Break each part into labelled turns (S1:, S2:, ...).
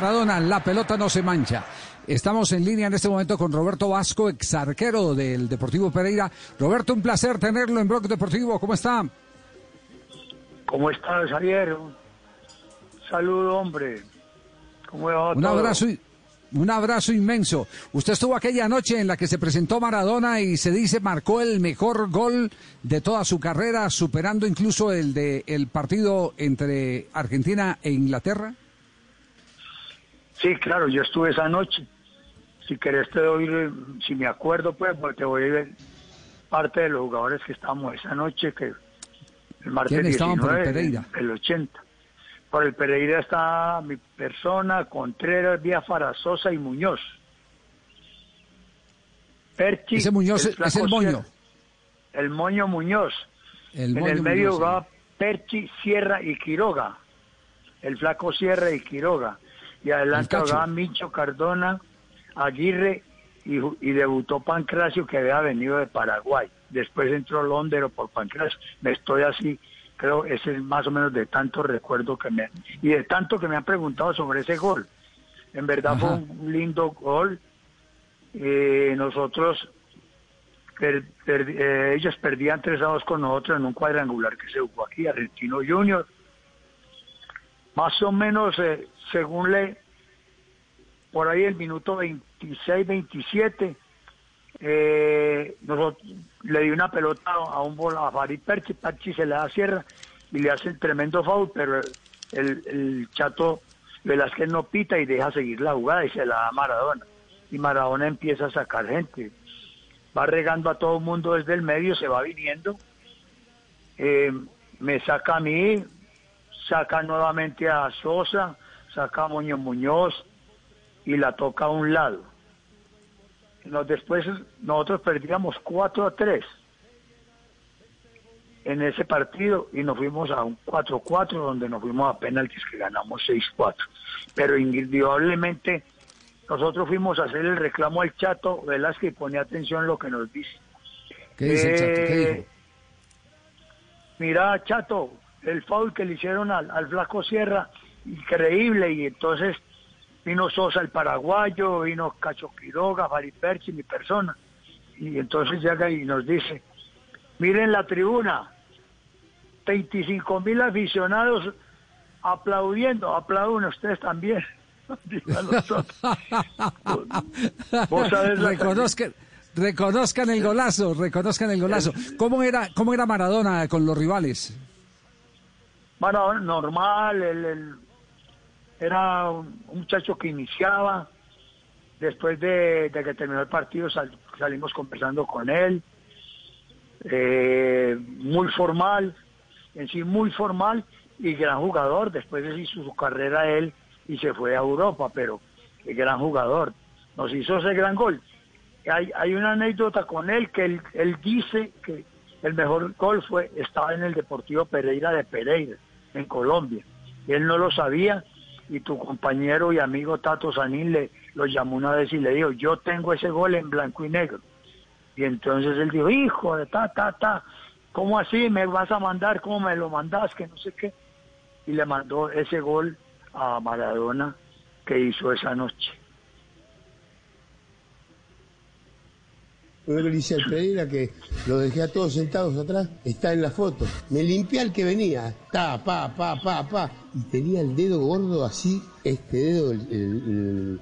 S1: Maradona, la pelota no se mancha. Estamos en línea en este momento con Roberto Vasco, ex arquero del Deportivo Pereira. Roberto, un placer tenerlo en Blog Deportivo. ¿Cómo está?
S2: ¿Cómo estás, Javier? Saludo, hombre. ¿Cómo va
S1: Un abrazo, un abrazo inmenso. Usted estuvo aquella noche en la que se presentó Maradona y se dice marcó el mejor gol de toda su carrera, superando incluso el de el partido entre Argentina e Inglaterra.
S2: Sí, claro, yo estuve esa noche. Si querés te doy, si me acuerdo, pues, porque te voy a ver parte de los jugadores que estábamos esa noche, que el martes
S1: ¿Quiénes estaban
S2: 19,
S1: por el Pereira?
S2: el 80. Por el Pereira está mi persona, Contreras, Biafara, Sosa y Muñoz. Perchi,
S1: Ese Muñoz es
S2: flaco
S1: el moño.
S2: El moño Muñoz.
S1: El
S2: en el medio
S1: Muñoz,
S2: jugaba Perchi, Sierra y Quiroga. El flaco Sierra y Quiroga. Y adelante jugaba Micho Cardona, Aguirre y, debutó Pancracio que había venido de Paraguay. Después entró Londero por Pancracio. Me estoy así, creo, ese es más o menos de tanto recuerdo que me y de tanto que me han preguntado sobre ese gol. En verdad fue un lindo gol. Eh, nosotros per- per- eh, ellos perdían 3 a 2 con nosotros en un cuadrangular que se jugó aquí, Argentino Junior. Más o menos, eh, según le, por ahí el minuto 26, 27, eh, le di una pelota a un bol a Farid Perchi, Perchi se le da sierra y le hace el tremendo foul, pero el, el chato Velázquez no pita y deja seguir la jugada y se la da Maradona. Y Maradona empieza a sacar gente va regando a todo el mundo desde el medio, se va viniendo, eh, me saca a mí, saca nuevamente a Sosa, saca a Muñoz Muñoz y la toca a un lado. Nos, después nosotros perdíamos 4 a 3 en ese partido y nos fuimos a un 4-4 donde nos fuimos a penaltis que ganamos 6-4. Pero indudablemente nosotros fuimos a hacer el reclamo al Chato Velázquez y ponía atención lo que nos dice.
S1: ¿Qué dice el Chato? ¿Qué
S2: Eh,
S1: dijo?
S2: Mira, Chato, el foul que le hicieron al, al Flaco Sierra, increíble, y entonces vino Sosa el paraguayo, vino Cacho Quiroga, Farid Perchi, mi persona, y entonces llega y nos dice, miren la tribuna, 25 mil aficionados aplaudiendo, aplauden ustedes también. Vos sabés la-
S1: Reconozcan, reconozcan el golazo, reconozcan el golazo. ¿Cómo era, cómo era Maradona con los rivales?
S2: Bueno, normal, él, era un muchacho que iniciaba, después de, que terminó el partido sal- salimos conversando con él, eh, muy formal, en sí muy formal y gran jugador, después de hizo su carrera él y se fue a Europa, pero el gran jugador, nos hizo ese gran gol. Hay, hay una anécdota con él que él dice que el mejor gol fue estaba en el Deportivo Pereira de Pereira, en Colombia. Él no lo sabía y tu compañero y amigo Tato Sanín le lo llamó una vez y le dijo, yo tengo ese gol en blanco y negro. Y entonces él dijo, hijo de ta, ta, ta, ¿cómo así me vas a mandar? ¿Cómo me lo mandas? Que no sé qué. Y le mandó ese gol a Maradona que hizo esa noche.
S3: Al Pereira que lo dejé a todos sentados atrás, está en la foto. Me limpié al que venía, ta, pa, pa, pa, pa. Y tenía el dedo gordo así, este dedo, el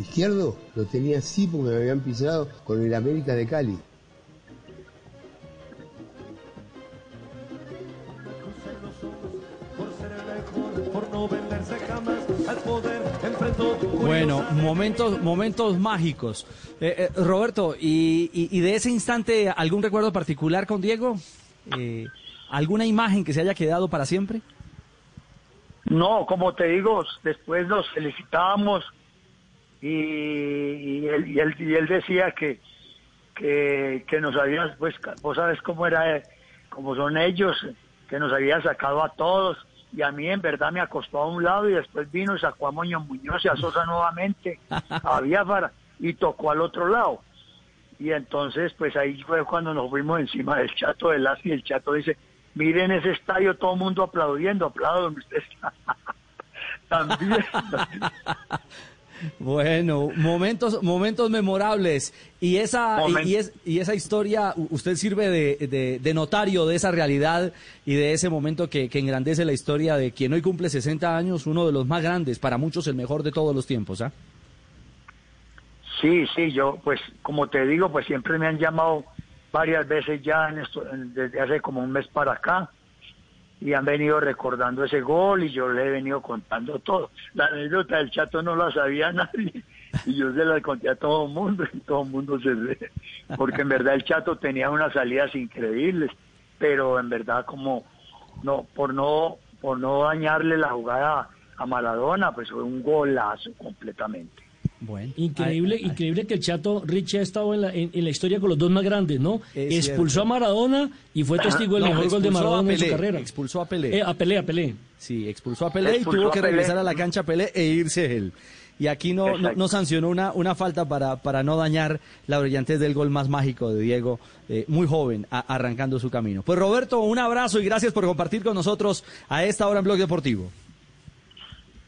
S3: izquierdo, lo tenía así porque me habían pisado con el América de Cali.
S4: Momentos, momentos mágicos. Eh, eh, Roberto, y, y- de ese instante algún recuerdo particular con Diego? Eh, ¿Alguna imagen que se haya quedado para siempre?
S2: No, como te digo, después nos felicitábamos y, y él, y, él, decía que, que, que nos había, pues vos sabes cómo era, eh, como son ellos, que nos había sacado a todos y a mí en verdad me acostó a un lado y después vino y sacó a Moño Muñoz y a Sosa nuevamente, había para y tocó al otro lado. Y entonces, pues ahí fue cuando nos fuimos encima del Chato de Las y el Chato dice, miren ese estadio, todo el mundo aplaudiendo, aplauden ustedes. También.
S4: Bueno, momentos, momentos memorables. Y esa, y, es- y esa historia, usted sirve de, de- de notario de esa realidad y de ese momento que, que engrandece la historia de quien hoy cumple 60 años, uno de los más grandes, para muchos el mejor de todos los tiempos. ¿ah?
S2: Sí, sí, yo, pues, como te digo, pues siempre me han llamado varias veces ya en esto, desde hace como un mes para acá y han venido recordando ese gol y yo le he venido contando todo. La anécdota del chato no la sabía nadie y yo se la conté a todo el mundo y todo el mundo se ve, porque en verdad el chato tenía unas salidas increíbles, pero en verdad como no por no por no dañarle la jugada a Maradona, pues fue un golazo completamente.
S4: Bueno,
S5: Increíble,
S4: Ay, ay,
S5: increíble que el Chato Richie ha estado en la, en, en la historia con los dos más grandes, ¿no?
S4: Es
S5: Expulsó
S4: cierto.
S5: a Maradona y fue testigo del
S4: No,
S5: mejor gol de
S4: a
S5: Maradona en su carrera.
S4: expulsó a Pelé.
S5: Eh, a Pelé, a Pelé.
S4: Sí, expulsó a Pelé
S2: Expulsó
S4: y tuvo
S2: a
S4: que
S2: Pelé.
S4: regresar a la cancha Pelé e irse él. Y aquí no, no, sancionó una, una falta para, para no dañar la brillantez del gol más mágico de Diego, eh, muy joven, a- arrancando su camino. Pues Roberto, un abrazo y gracias por compartir con nosotros a esta hora en Blog Deportivo.